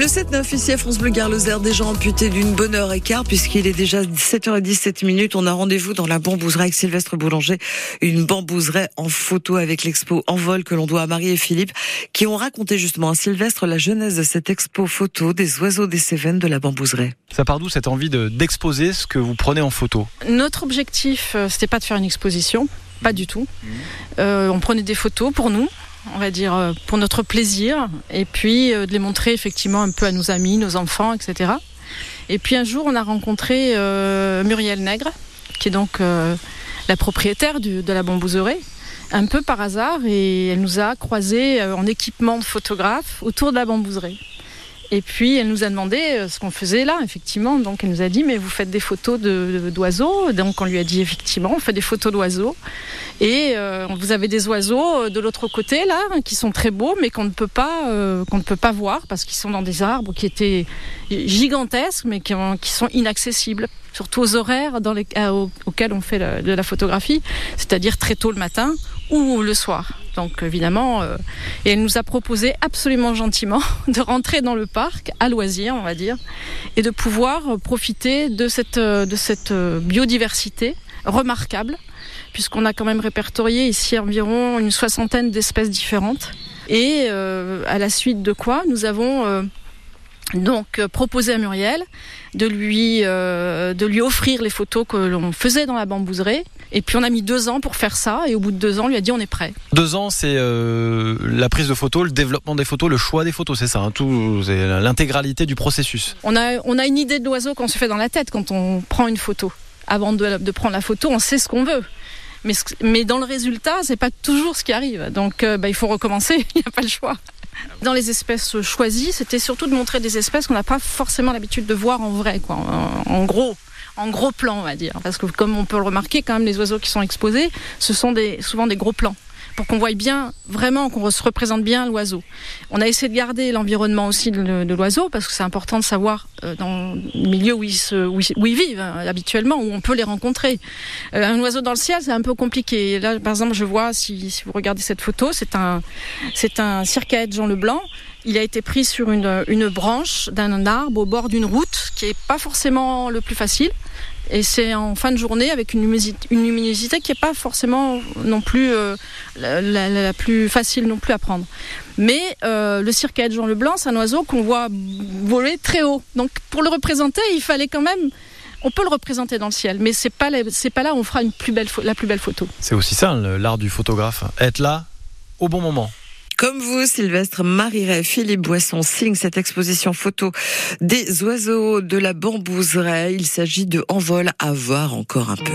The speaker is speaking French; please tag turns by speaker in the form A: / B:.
A: Le 7-9 ici à France Bleu Gare déjà amputé d'une bonne heure et quart puisqu'il est déjà 17h17 minutes. On a rendez-vous dans la bambouseraie avec Sylvestre Boulanger, une bambouseraie en photo avec l'expo En vol que l'on doit à Marie et Philippe qui ont raconté justement à Sylvestre la genèse de cette expo photo des oiseaux des Cévennes de la bambouseraie.
B: Ça part d'où cette envie d'exposer ce que vous prenez en photo?
C: Notre objectif, euh, c'était pas de faire une exposition, pas du tout. Mmh. Euh, on prenait des photos pour nous, on va dire, euh, pour notre plaisir, et puis euh, de les montrer effectivement un peu à nos amis, nos enfants, etc. Et puis un jour, on a rencontré euh, Muriel Nègre, qui est donc la propriétaire de la bambouserie, un peu par hasard, et elle nous a croisés en équipement de photographe autour de la bambouserie. Et puis elle nous a demandé ce qu'on faisait là, effectivement. Donc elle nous a dit mais vous faites des photos d'oiseaux. Donc on lui a dit effectivement on fait des photos d'oiseaux. Et euh, vous avez des oiseaux euh, de l'autre côté là, qui sont très beaux, mais qu'on ne peut pas, euh, qu'on ne peut pas voir parce qu'ils sont dans des arbres qui étaient gigantesques, mais qui, sont inaccessibles, surtout aux horaires dans les, auxquels on fait de la photographie, c'est-à-dire très tôt le matin ou le soir. Donc évidemment, et elle nous a proposé absolument gentiment de rentrer dans le parc à loisir, on va dire, et de pouvoir profiter de cette, de cette biodiversité remarquable puisqu'on a quand même répertorié ici environ une soixantaine d'espèces différentes. Et euh, à la suite de quoi, nous avons euh, donc euh, proposé à Muriel de lui, de lui offrir les photos que l'on faisait dans la bambouserie. Et puis on a mis deux ans pour faire ça, et au bout de deux ans, on lui a dit on est prêt.
B: Deux ans, c'est la prise de photos, le développement des photos, le choix des photos, c'est ça, hein, tout, l'intégralité du processus.
C: On a, on a une idée de l'oiseau qu'on se fait dans la tête quand on prend une photo. Avant de, prendre la photo, on sait ce qu'on veut. Mais, mais dans le résultat, c'est pas toujours ce qui arrive. Donc, euh, bah, il faut recommencer. Il n'y a pas le choix. Dans les espèces choisies, c'était surtout de montrer des espèces qu'on n'a pas forcément l'habitude de voir en vrai, quoi, en, gros en gros plan, on va dire. Parce que comme on peut le remarquer, quand même, les oiseaux qui sont exposés, ce sont des, souvent des gros plans pour qu'on voit bien, vraiment, qu'on se représente bien l'oiseau. On a essayé de garder l'environnement aussi de, l'oiseau, parce que c'est important de savoir euh, dans le milieu où ils, où vivent hein, habituellement, où on peut les rencontrer. Euh, un oiseau dans le ciel, c'est un peu compliqué. Là, par exemple, je vois, si, vous regardez cette photo, c'est un, c'est un Jean Leblanc. Il a été pris sur une, une branche d'un arbre au bord d'une route, qui est pas forcément le plus facile. Et c'est en fin de journée avec une luminosité, qui n'est pas forcément non plus euh, la, plus facile non plus à prendre. Mais euh, le circaète Jean Leblanc, c'est un oiseau qu'on voit voler très haut. Donc pour le représenter, il fallait quand même on peut le représenter dans le ciel, mais c'est pas pas là où on fera la plus belle photo.
B: C'est aussi ça l'art du photographe, être là au bon moment.
A: Comme vous, Sylvestre Mariret, Philippe Boisson signe cette exposition photo des oiseaux de la bambouserie. Il s'agit de Envol à voir encore un peu.